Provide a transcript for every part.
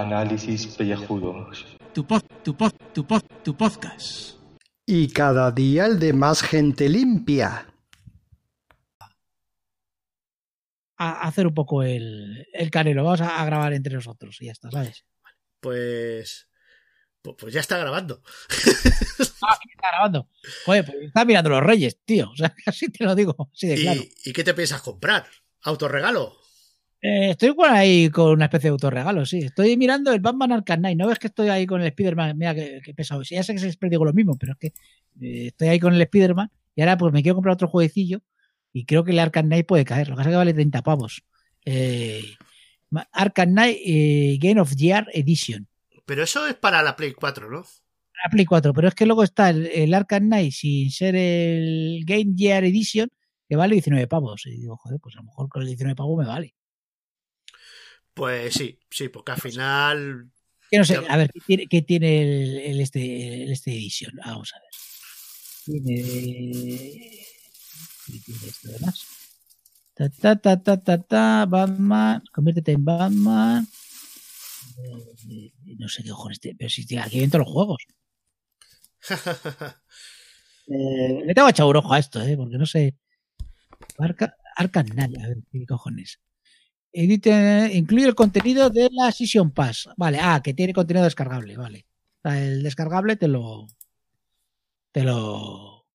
Análisis pellejudos. Tu pod, tu pod, tu pod, tu podcast. Y cada día el de más gente limpia. A hacer un poco el, el canelo. Vamos a, a grabar entre nosotros y ya está, ¿sabes? Pues. Pues, pues ya está grabando. Ah, está grabando. Joder, pues está mirando los reyes, tío. O sea, así te lo digo, así de ¿Y, claro. ¿Y qué te piensas comprar? ¿Autorregalo? Eh, estoy por ahí con una especie de autorregalo, sí. Estoy mirando el Batman Arkham Knight. ¿No ves que estoy ahí con el Spider-Man? Mira que pesado. Sí, ya sé que siempre digo lo mismo, pero es que eh, estoy ahí con el Spider-Man y ahora pues me quiero comprar otro jueguecillo y creo que el Arkham Knight puede caer. Lo que pasa es que vale 30 pavos. Eh, Arkham Knight eh, Game of Year Edition. Pero eso es para la Play 4, ¿no? La Play 4, pero es que luego está el, el Arkham Knight sin ser el Game Year Edition que vale 19 pavos. Y digo, joder, pues a lo mejor con el 19 pavos me vale. Pues sí, sí, porque al final. Que no sé, a ver, ¿qué tiene, qué tiene el, el este, el este edition? Vamos a ver. Tiene. ¿Qué tiene esto además? Ta, ta, ta, ta, ta, ta, Batman. Conviértete en Batman. Eh, no sé qué cojones pero si aquí dentro los juegos. Eh, le tengo echado un ojo a esto, eh, porque no sé. Arca, Knight, a ver, qué cojones. Edite- incluye el contenido de la Season Pass. Vale, ah, que tiene contenido descargable, vale. El descargable te lo. Te lo.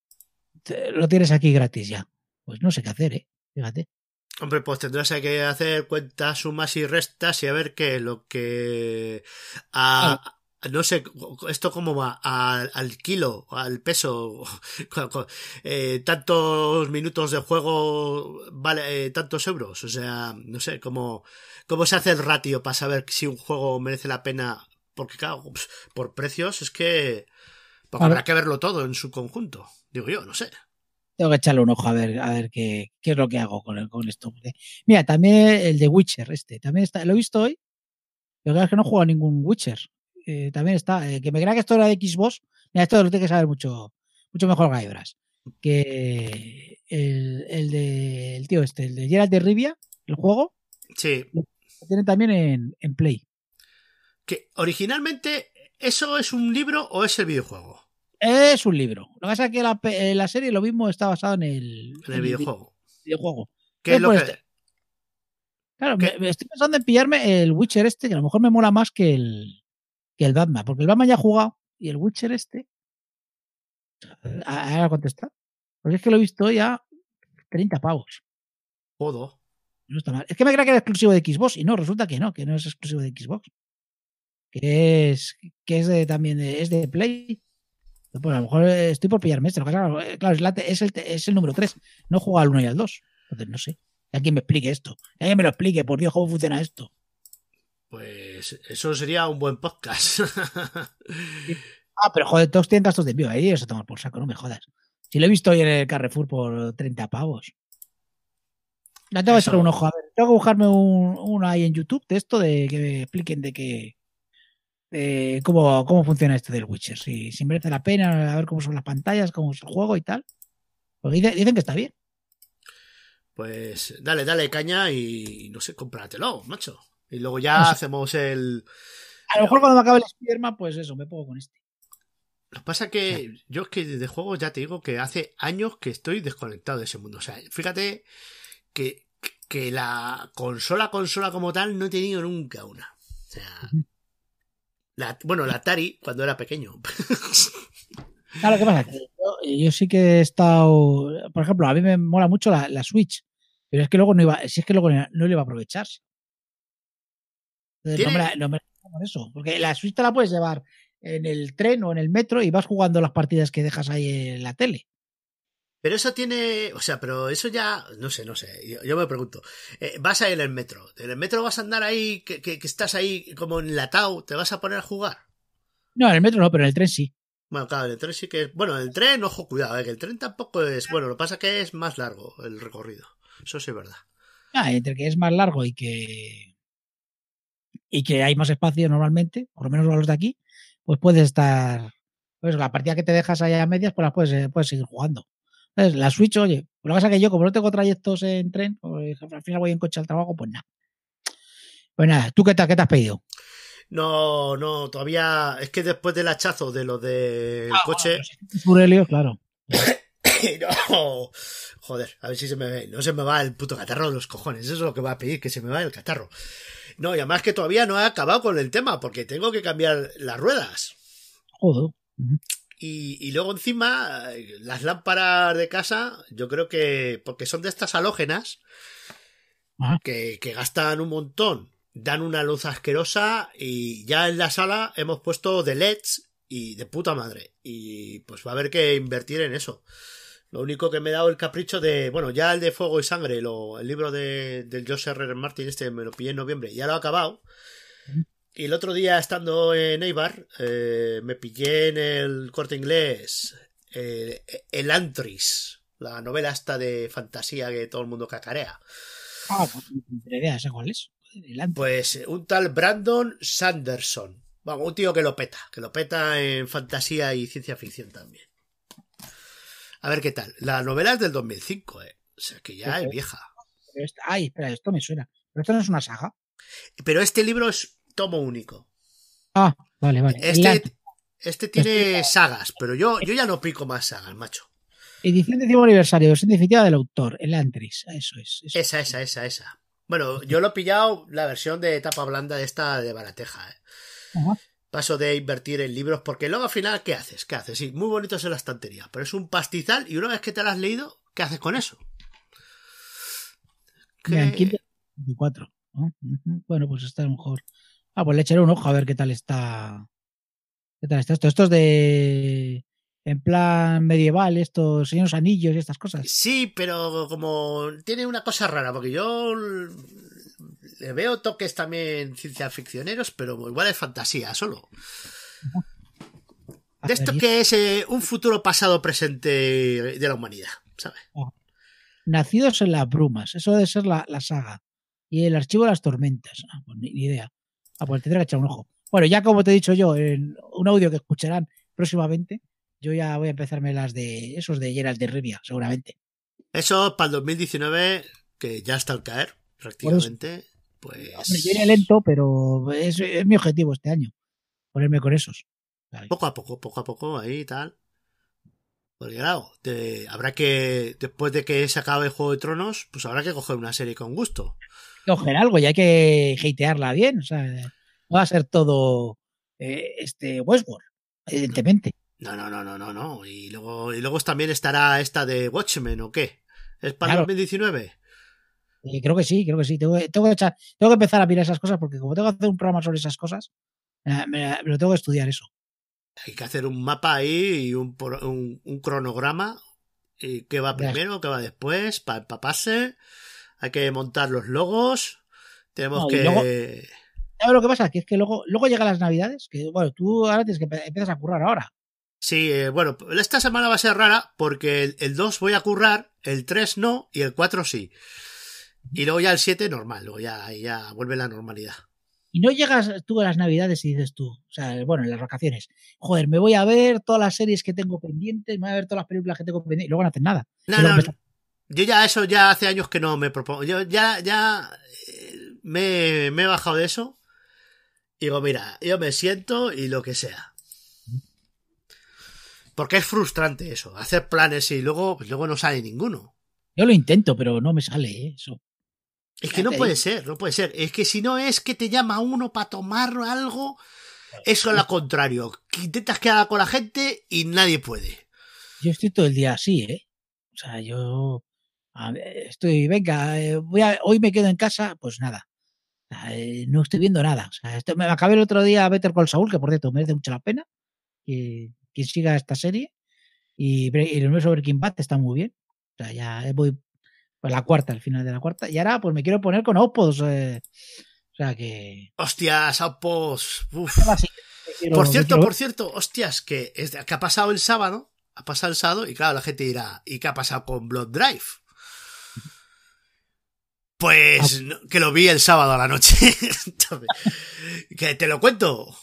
te- lo tienes aquí gratis ya. Pues no sé qué hacer, eh. Fíjate. Hombre, pues tendrás que hacer cuentas, sumas y restas y a ver qué lo que. A, no sé, esto cómo va, al, al kilo, al peso, eh, tantos minutos de juego vale eh, tantos euros, o sea, no sé, cómo, cómo se hace el ratio para saber si un juego merece la pena, porque claro, por precios es que, habrá que verlo todo en su conjunto, digo yo, no sé. Tengo que echarle un ojo a ver, a ver qué, qué es lo que hago con, el- con esto. Mira, también el de Witcher, este, también está, lo he visto hoy. Pero claro, es que no juego a ningún Witcher. Eh, también está, eh, que me crea que esto era de Xbox. Mira, esto lo tiene que saber mucho, mucho mejor Gaibras. Que el, el de el tío este, el de Geralt de Rivia, el juego, Sí, lo tiene también en, en Play. que originalmente, ¿eso es un libro o es el videojuego? Es un libro. Lo que pasa es que la, eh, la serie lo mismo está basado en el, En el videojuego. videojuego. ¿Qué es lo pues, que.? Claro, ¿Qué? me, me estoy pensando en pillarme el Witcher este, que a lo mejor me mola más que el, que el Batman, porque el Batman ya ha jugado y el Witcher este. Ahora contestar. Porque es que lo he visto ya 30 pavos. Jodo. No está mal. Es que me creía que era exclusivo de Xbox y no, resulta que no, que no es exclusivo de Xbox. Que es, que es de, también de, es de Play. Pues a lo mejor eh, estoy por pillarme este. Pasa, eh, claro, es, la te- es el, te- es el número 3. No juega al 1 y al 2. Entonces no sé. Que alguien me explique esto. Que alguien me lo explique, por Dios, cómo funciona esto. Pues eso sería un buen podcast. Ah, pero joder, todos tienen gastos de envío ahí, eso tomar por saco, no me jodas. Si lo he visto hoy en el Carrefour por 30 pavos. Ya tengo que Eso. echarle un ojo, a ver. Tengo que buscarme un, ahí en YouTube de esto, de que me expliquen de qué. cómo, cómo funciona esto del Witcher. Si, si merece la pena, a ver cómo son las pantallas, cómo es el juego y tal. Porque dice- dicen que está bien. pues dale, dale caña y no sé, cómpratelo, macho. Y luego ya No sé. hacemos el. A lo mejor cuando me acabe el Spiderman, pues eso, me pongo con este. Lo que pasa que yo es que de juegos ya te digo que hace años que estoy desconectado de ese mundo. O sea, fíjate que, que la consola, consola como tal, no he tenido nunca una. O sea. La, bueno, la Atari cuando era pequeño. Claro, ¿qué pasa? Yo, yo sí que he estado. Por ejemplo, a mí me mola mucho la, la Switch. Pero es que luego no iba. Si es que luego no le iba a aprovechar. Entonces, No me, la, no me la- por eso. Porque la Switch te la puedes llevar en el tren o en el metro y vas jugando las partidas que dejas ahí en la tele. Pero eso tiene, o sea, pero eso ya, no sé, no sé, yo, yo me pregunto, eh, vas a ir en el metro, en el metro vas a andar ahí, que, que, que estás ahí como enlatado, te vas a poner a jugar. No, en el metro no, pero en el tren sí. Bueno, claro, en el tren sí que, bueno, en el tren, ojo, cuidado, eh, que el tren tampoco es, bueno, lo que pasa que es más largo el recorrido, eso sí es verdad. Ah, entre que es más largo y que. Y que hay más espacio normalmente, por lo menos los de aquí, pues puedes estar. Pues la partida que te dejas allá a medias, pues la puedes, eh, puedes seguir jugando. Entonces, la Switch, oye, lo que pasa es que yo, como no tengo trayectos en tren, pues, al final voy en coche al trabajo, pues nada. Pues nada, ¿tú qué, te- qué te has pedido? No, no, todavía. Es que después del hachazo de lo del Ah, coche. bueno, pues, claro. no. Joder, a ver si se me ve. No se me va el puto catarro de los cojones. Eso es lo que va a pedir, que se me va el catarro. No, y además que todavía no he acabado con el tema, porque tengo que cambiar las ruedas. Joder. Y, y luego encima, eh, las lámparas de casa, yo creo que, porque son de estas halógenas, Ajá. que, que gastan un montón, dan una luz asquerosa y ya en la sala hemos puesto de LEDs y de puta madre. Y pues va a haber que invertir en eso. Lo único que me he dado el capricho de, bueno, ya el de Fuego y Sangre, lo, el libro de, del Josh R. R. Martin, este me lo pillé en noviembre, ya lo he acabado. Y el otro día, estando en Eibar, eh, me pillé en el corte inglés eh, El Antris, la novela esta de fantasía que todo el mundo cacarea. Ah, pues ni idea, ¿esa cuál es? El. Pues eh, un tal Brandon Sanderson. Bueno, un tío que lo peta, que lo peta en fantasía y ciencia ficción también. A ver qué tal. La novela es del 2005, eh. O sea que ya es vieja. Ay, espera, esto me suena. Pero esto no es una saga. Pero este libro es tomo único. Ah, vale, vale. Este, antes. este tiene sagas, pero yo, yo ya no pico más sagas, macho. Edición décimo aniversario, versión definitiva del autor, el Antris. Eso es. eso. Esa, esa, esa, esa. Bueno, yo lo he pillado la versión de tapa blanda de esta de Barateja, eh. Ajá. Paso de invertir en libros, porque luego al final, ¿qué haces? ¿Qué haces? Sí, muy bonitos en la estantería, pero es un pastizal y una vez que te lo has leído, ¿qué haces con eso? Que- quince- 24. ¿no? Ujú. Bueno, pues está a lo mejor. Ah, pues le echaré un ojo a ver qué tal está. ¿Qué tal está esto? Esto es de. En plan medieval, estos señores anillos y estas cosas. Sí, pero como tiene una cosa rara, porque yo le veo toques también ciencia ficcioneros, pero igual es fantasía solo. De esto que es eh, un futuro pasado presente de la humanidad, ¿sabes? Nacidos en las brumas. Eso debe ser la, la saga. Y el archivo de las tormentas. Ah, pues ni, ni idea. Ah, pues tendré que echar un ojo. Bueno, ya como te he dicho yo, en un audio que escucharán próximamente, yo ya voy a empezarme las de esos de Geralt de Rivia, seguramente. Eso para el 2019, que ya está al caer, prácticamente, pues... Hombre, yo iré lento, pero es, es mi objetivo este año. Ponerme con esos. Poco a poco, poco a poco, ahí y tal. Porque claro, te- habrá que, después de que se acabe Juego de Tronos, pues habrá que coger una serie con gusto. Coger algo y hay que hatearla bien. O sea, no va a ser todo eh, este Westworld, evidentemente. No, no, no, no, no, no. Y luego, y luego también estará esta de Watchmen, ¿o qué? ¿Es para Claro. 2019? Eh, creo que sí, creo que sí. Tengo, que- tengo que echar- tengo que empezar a mirar esas cosas porque como tengo que hacer un programa sobre esas cosas, me, me- me lo tengo que estudiar eso. Hay que hacer un mapa ahí y un, un, un cronograma. Y qué va primero, qué va después, para empaparse. Hay que montar los logos. Tenemos No, que... luego- ¿Sabes lo que pasa? Que es que luego, luego llegan las navidades, que bueno, tú ahora tienes que empiezas a currar ahora. Sí, eh, bueno, esta semana va a ser rara porque el, el 2 voy a currar, el 3 no y el 4 sí. Y luego ya el 7 normal, luego ya, ya vuelve la normalidad. Y no llegas tú a las navidades y dices tú, o sea, bueno, en las vacaciones, joder, me voy a ver todas las series que tengo pendientes, me voy a ver todas las películas que tengo pendientes, y luego no hacen nada. No, no, empiezas- yo ya eso ya hace años que no me propongo. Yo ya, ya eh, me, me he bajado de eso. Y digo, mira, yo me siento y lo que sea. Porque es frustrante eso, hacer planes y luego, pues luego no sale ninguno. Yo lo intento, pero no me sale ¿eh? eso. Es que no puede ser, no puede ser. Es que si no es que te llama uno para tomar algo, eso es lo contrario. Que intentas quedar con la gente y nadie puede. Yo estoy todo el día así, ¿eh? O sea, yo a estoy, venga, eh, voy a- hoy me quedo en casa, pues nada. Eh, no estoy viendo nada. O sea, esto, me acabé el otro día Better Call Saul, que por cierto merece mucho la pena. Que quien siga esta serie. Y, el universo Breaking Bad está muy bien. O sea, ya voy por la cuarta, al final de la cuarta. Y ahora pues me quiero poner con Opos. eh, o sea que... Hostias, Apos. Uf. sí quiero- Por cierto, por cierto, hostias, que, es, que ha pasado el sábado. Ha pasado el sábado y claro, la gente dirá, ¿y qué ha pasado con Blood Drive? Pues no, que lo vi el sábado a la noche. que te lo cuento.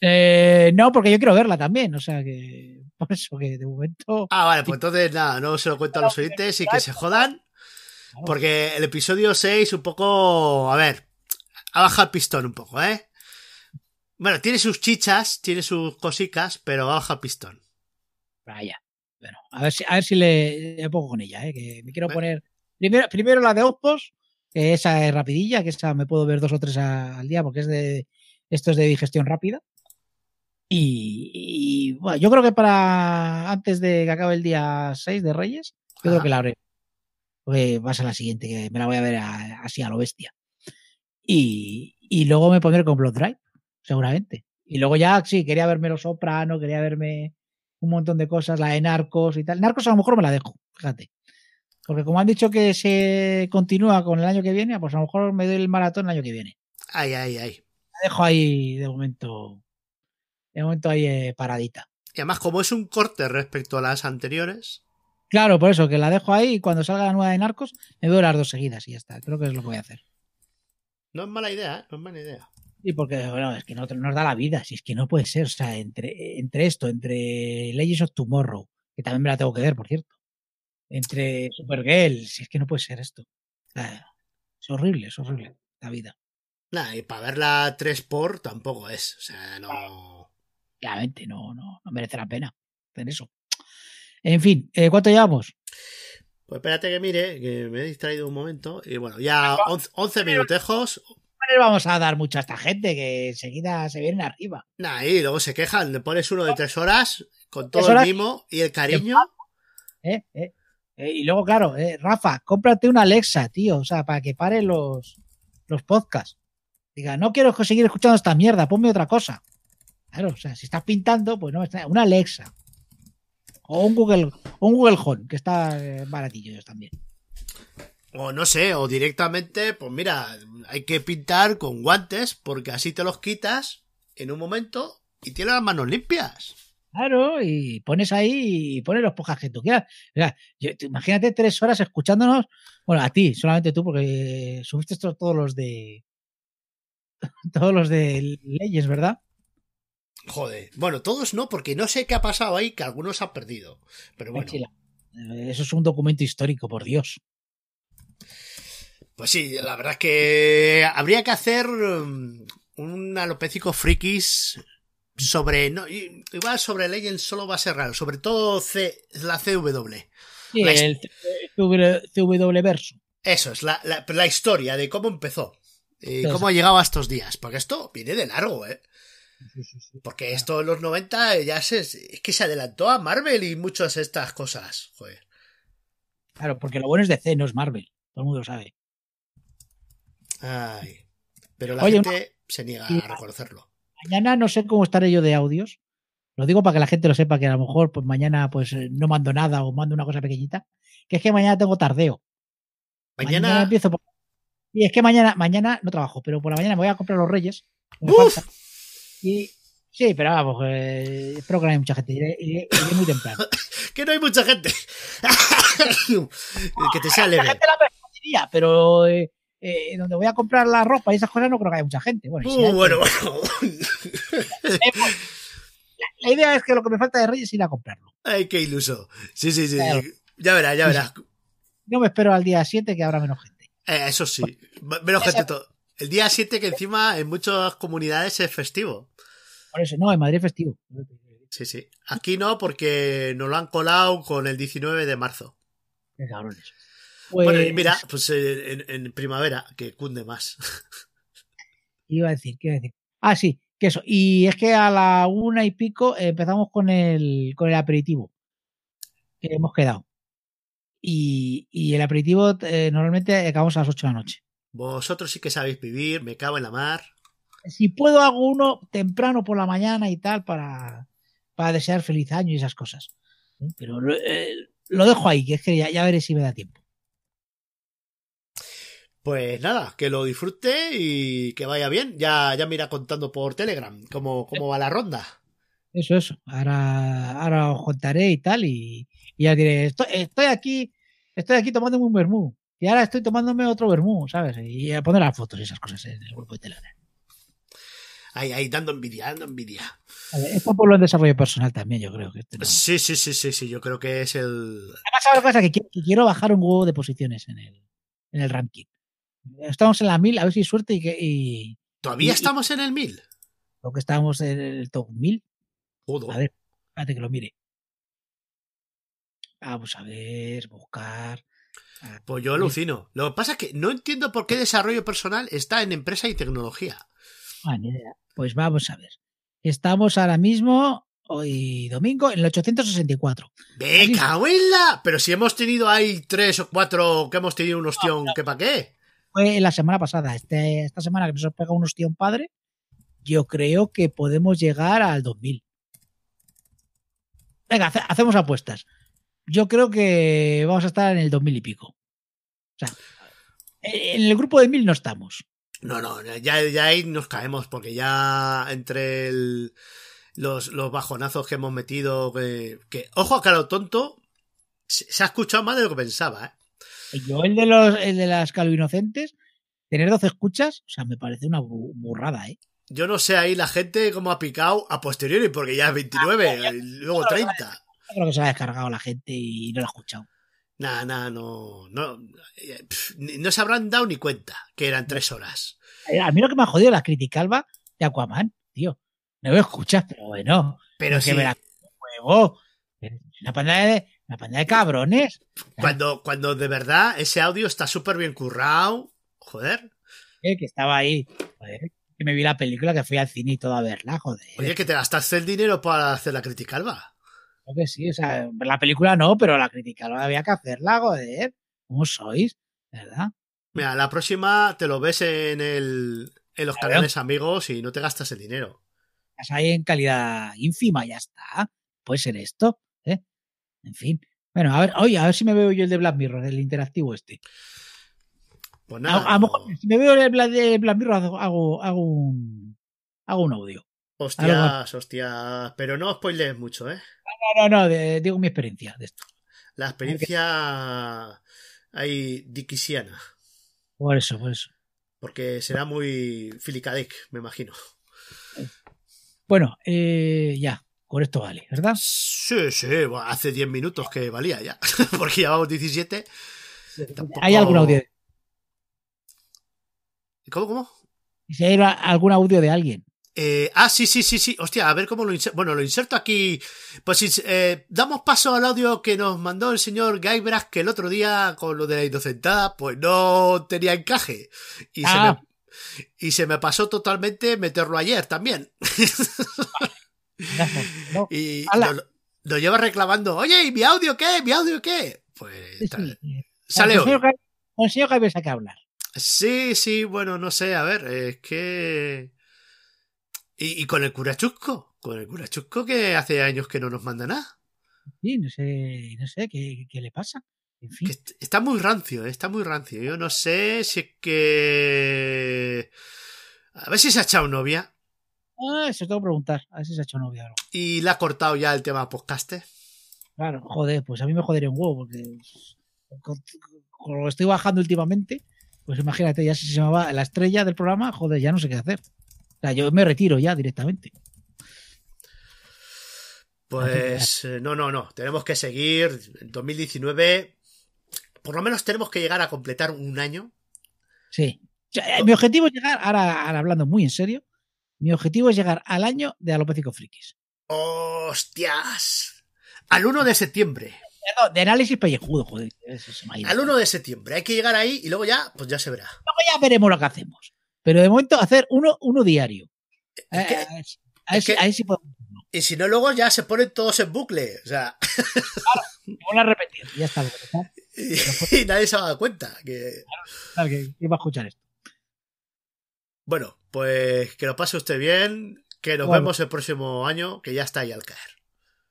Eh, no, porque yo quiero verla también. O sea que... Por eso que de momento... Ah, vale, pues entonces nada, no se lo cuento a los oyentes y que se jodan. Porque el episodio 6 un poco, a ver, ha bajado el pistón un poco, ¿eh? Bueno, tiene sus chichas, tiene sus cosicas, pero baja pistón. Vaya. Bueno, a ver si, a ver si le, le pongo con ella, ¿eh? que me quiero Bueno. poner. Primero, primero la de Outpost, que esa es rapidilla, que esa me puedo ver dos o tres al día, porque es de. Esto es de digestión rápida. Y, y, bueno, yo creo que para antes de que acabe el día 6 de Reyes, yo creo que la haré. Porque va a ser la siguiente, que me la voy a ver a- así a lo bestia. Y, y luego me pondré con Blood Drive, seguramente. Y luego ya, sí, quería verme Los Soprano, quería verme un montón de cosas, la de Narcos y tal. Narcos a lo mejor me la dejo, fíjate. Porque como han dicho que se continúa con el año que viene, pues a lo mejor me doy el maratón el año que viene. Ay, ay, ay. La dejo ahí de momento, de momento ahí eh, paradita. Y además, como es un corte respecto a las anteriores, Claro, por eso, que la dejo ahí y cuando salga la nueva de Narcos me veo las dos seguidas y ya está. Creo que es lo que voy a hacer. no es mala idea, ¿eh? No es mala idea. Y porque, bueno, es que no nos da la vida, si es que no puede ser. O sea, entre, entre esto, entre Legends of Tomorrow, que también me la tengo que ver, por cierto, entre Supergirl, si es que no puede ser esto. O sea, es horrible, es horrible la vida. Nada, y para verla 3 por tampoco es. O sea, no. Claramente, no, no, no merece la pena hacer eso. En fin, eh, ¿cuánto llevamos? Pues espérate que mire, que me he distraído un momento. Y bueno, ya 11, 11 minutejos. No le vamos a dar mucho a esta gente que enseguida se vienen arriba. Nah, y luego se quejan. Le pones uno de 3 horas con todo Tres horas. el mimo y el cariño. ¿eh? ¿eh? Eh, y luego, claro, eh, Rafa, cómprate una Alexa, tío, o sea, para que pare los, los podcasts. Diga, no quiero seguir escuchando esta mierda, ponme otra cosa. Claro, o sea, si estás pintando, pues no, una Alexa. O un Google, o un Google Home, que está eh, baratillo también. O no sé, o directamente, pues mira, hay que pintar con guantes porque así te los quitas en un momento y tienes las manos limpias. Claro, y pones ahí y pones los podcasts que tú quieras. O sea, yo- tú imagínate tres horas escuchándonos. Bueno, a ti, solamente tú, porque subiste estos todos los de. Todos los de leyes, ¿verdad? Joder. Bueno, todos no, porque no sé qué ha pasado ahí, que algunos han perdido. Pero bueno. Eh, Eso es un documento histórico, por Dios. pues sí, la verdad es que habría que hacer um, un alopécico frikis sobre. No, igual sobre Legends solo va a ser raro, sobre todo C, la CW. Sí, La el CW, verso. Eso es, la, la, la historia de cómo empezó. Y cómo ha llegado a estos días. Porque esto viene de largo, ¿eh? Porque esto en los 90 ya se, es que se adelantó a Marvel y muchas de estas cosas. Joder. Claro, porque lo bueno es DC, no es Marvel. Todo el mundo lo sabe. Ay. Pero la Oye, gente se niega a reconocerlo. Mañana no sé cómo estaré yo de audios. Lo digo para que la gente lo sepa, que a lo mejor pues mañana pues eh, no mando nada o mando una cosa pequeñita. Que es que mañana tengo tardeo. Mañana. empiezo por... Y es que mañana, mañana no trabajo, pero por la mañana me voy a comprar los Reyes. ¡Uf! Y sí, pero vamos, eh, espero que no haya mucha gente. Iré, iré- iré muy temprano. Que no hay mucha gente. que te sea La gente la pero eh, eh, donde voy a comprar la ropa y esas cosas no creo que haya mucha gente. Bueno, si Uh, hay, bueno, pues, la idea es que lo que me falta de Reyes es ir a comprarlo. Ay, qué iluso. Sí, sí, sí. Claro. Ya verás, ya verás. No me espero al día 7 que habrá menos gente. Eh, eso sí. Menos gente todo. El día 7 que encima en muchas comunidades es festivo. Por eso, no, en Madrid es festivo. Sí, sí. Aquí no, porque nos lo han colado con el 19 de marzo. Qué cabrones. Pues, Bueno, y mira, pues eh, en, en primavera, que cunde más. Iba a decir, ¿qué iba a decir? Ah, sí, que eso. Y es que a la una y pico empezamos con el, con el aperitivo que hemos quedado. Y, y el aperitivo eh, normalmente acabamos a las 8 de la noche. Vosotros sí que sabéis vivir, me cago en la mar. Si puedo, hago uno temprano por la mañana y tal para, para desear feliz año y esas cosas. ¿eh? Pero lo, eh, lo dejo ahí, que es que ya, ya veré si me da tiempo. Pues nada, que lo disfrute y que vaya bien. Ya, ya me irá contando por Telegram cómo, cómo va la ronda. Eso, eso. Ahora, ahora os contaré y tal. Y, y ya diré, estoy, estoy aquí, estoy aquí tomándome un vermú. Y ahora estoy tomándome otro vermú, ¿sabes? Y a poner las fotos y esas cosas en el grupo de Telegram. Ahí, ahí, dando envidia, dando envidia. Vale, Esto por lo en desarrollo personal también, yo creo que este no. Sí, sí, sí, sí, sí, yo creo que es el... Además, pasa que quiero, que quiero bajar un huevo de posiciones en el, en el ranking. Estamos en la 1000, a ver si hay suerte y que. Y, ¿Todavía Y- estamos en el 1000? Creo que estábamos en el top 1000. Joder. A ver, espérate que lo mire. Vamos a ver, buscar. Pues yo alucino. Lo que pasa es que no entiendo por qué desarrollo personal está en empresa y tecnología. ah. Pues vamos a ver. Estamos ahora mismo, hoy domingo, en el 864. ¡Me Sí. cago en la! Pero si hemos tenido ahí tres o cuatro que hemos tenido un ostión, ¿qué pa' qué? Fue la semana pasada. Este, esta semana que nos ha pegado un hostión padre, yo creo que podemos llegar al 2000. Venga, hace- hacemos apuestas. Yo creo que vamos a estar en el 2000 y pico. O sea, en el grupo de 1000 no estamos. No, no, ya, ya ahí nos caemos, porque ya entre el- los, los bajonazos que hemos metido, que, que, ojo a caro tonto, se, se ha escuchado más de lo que pensaba, ¿eh? Yo, el de los el de las calvinocentes, tener 12 escuchas, o sea, me parece una bu- burrada, ¿eh? Yo no sé ahí la gente cómo ha picado a posteriori, porque ya es 29, y luego 30. Creo que se la ha descargado la gente y no lo ha escuchado. Nah, nah, no, no, eh, no se habrán dado ni cuenta que eran tres horas. Eh, A mí lo que me ha jodido es la criticalba de Aquaman, tío. No me escuchas, pero bueno. Pero sí, me la juego. Una pantalla de, una pantalla de cabrones. cuando, cuando de verdad ese audio está súper bien currado, joder. eh, que estaba ahí. Joder, que me vi la película que fui al cine y todo a verla, joder. Oye, que te gastaste el dinero para hacer la criticalba. Creo que sí, o sea, la película no, pero la criticalba había que hacerla, joder. ¿Cómo sois? ¿Verdad? Mira, la próxima te lo ves en el en los Claro. canales amigos y no te gastas el dinero. Estás ahí en calidad ínfima, ya está. Puede ser esto, ¿eh? En fin. Bueno, a ver, oye, a ver si me veo yo el de Black Mirror, el interactivo este. Pues nada. a lo mejor, si me veo el el Black Mirror, hago, hago un, hago un audio. Hostias, hostias. Pero no spoilees mucho, ¿eh? No, no, no, de- digo mi experiencia de esto. La experiencia ahí diquisiana. Por eso, por eso. Porque será muy filicadec, me imagino. Bueno, eh, ya, con esto vale, ¿verdad? Sí, sí, bueno, hace 10 minutos que valía ya. Porque llevamos 17. Tampoco- ¿Hay algún audio? ¿Cómo, cómo? Si hay algún audio de alguien. Eh, ah, sí, sí, sí, sí. Hostia, a ver cómo lo inserto. Bueno, lo inserto aquí. Pues eh, damos paso al audio que nos mandó el señor Guybrush, que el otro día, con lo de la inocentada, pues no tenía encaje. Y, Ah. se, me, y se me pasó totalmente meterlo ayer también. No, y lo, lo lleva reclamando. Oye, ¿y mi audio qué? ¿Mi audio qué? Pues sí, sale hoy. Con el señor Gaibes hay que hablar. Sí, sí, bueno, no sé, a ver, es que... Y, y con el curachusco, con el curachusco que hace años que no nos manda nada. Sí, no sé, no sé qué, qué le pasa. En fin. Que está muy rancio, eh, está muy rancio. Yo no sé si es que... A ver si se ha echado novia Ah, eso tengo que preguntar. A ver si se ha hecho novia o algo. y le ha cortado ya el tema podcast. Claro, joder, pues a mí me jodería un huevo, porque con, con lo que estoy bajando últimamente, pues imagínate, ya si se va la estrella del programa, joder, ya no sé qué hacer. Sea, yo me retiro ya directamente. Pues eh, no, no, no, tenemos que seguir. En 2019, por lo menos tenemos que llegar a completar un año. Sí. O sea, eh, mi objetivo es llegar, ahora, ahora hablando muy en serio, mi objetivo es llegar al año de Alopécico Frikis. ¡Hostias! Al 1 de septiembre. No, de análisis pellejudo, joder. eso se me ha ido. Al 1 de septiembre. Hay que llegar ahí y luego ya, pues ya se verá. Luego ya veremos lo que hacemos. Pero de momento hacer uno, uno diario. Es que- a ver si- a ver es si- que- ahí sí podemos. Y si no, luego ya se ponen todos en bucle. O sea, Vuelvo a repetir. Ya está. y, y nadie se va a dar cuenta. Que... Claro que iba a escuchar esto. Bueno, pues que lo pase usted bien. Que nos Bueno. vemos el próximo año, que ya está ahí al caer.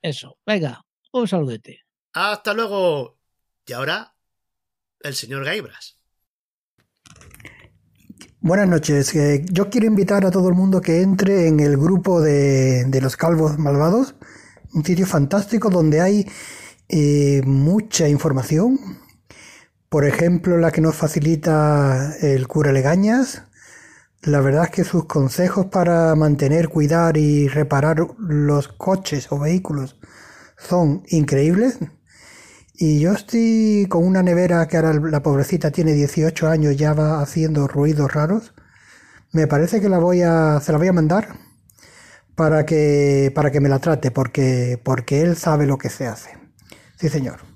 Eso. Venga, un saludete. Hasta luego. Y ahora, el señor Gaibras. Buenas noches. Eh, yo quiero invitar a todo el mundo que entre en el grupo de, de los Calvos Malvados, un sitio fantástico donde hay eh, mucha información. Por ejemplo, la que nos facilita el cura Legañas. La verdad es que sus consejos para mantener, cuidar y reparar los coches o vehículos son increíbles. Y yo estoy con una nevera que ahora la pobrecita tiene 18 años, ya va haciendo ruidos raros. Me parece que la voy a, se la voy a mandar para que, para que me la trate, porque, porque él sabe lo que se hace. Sí, señor.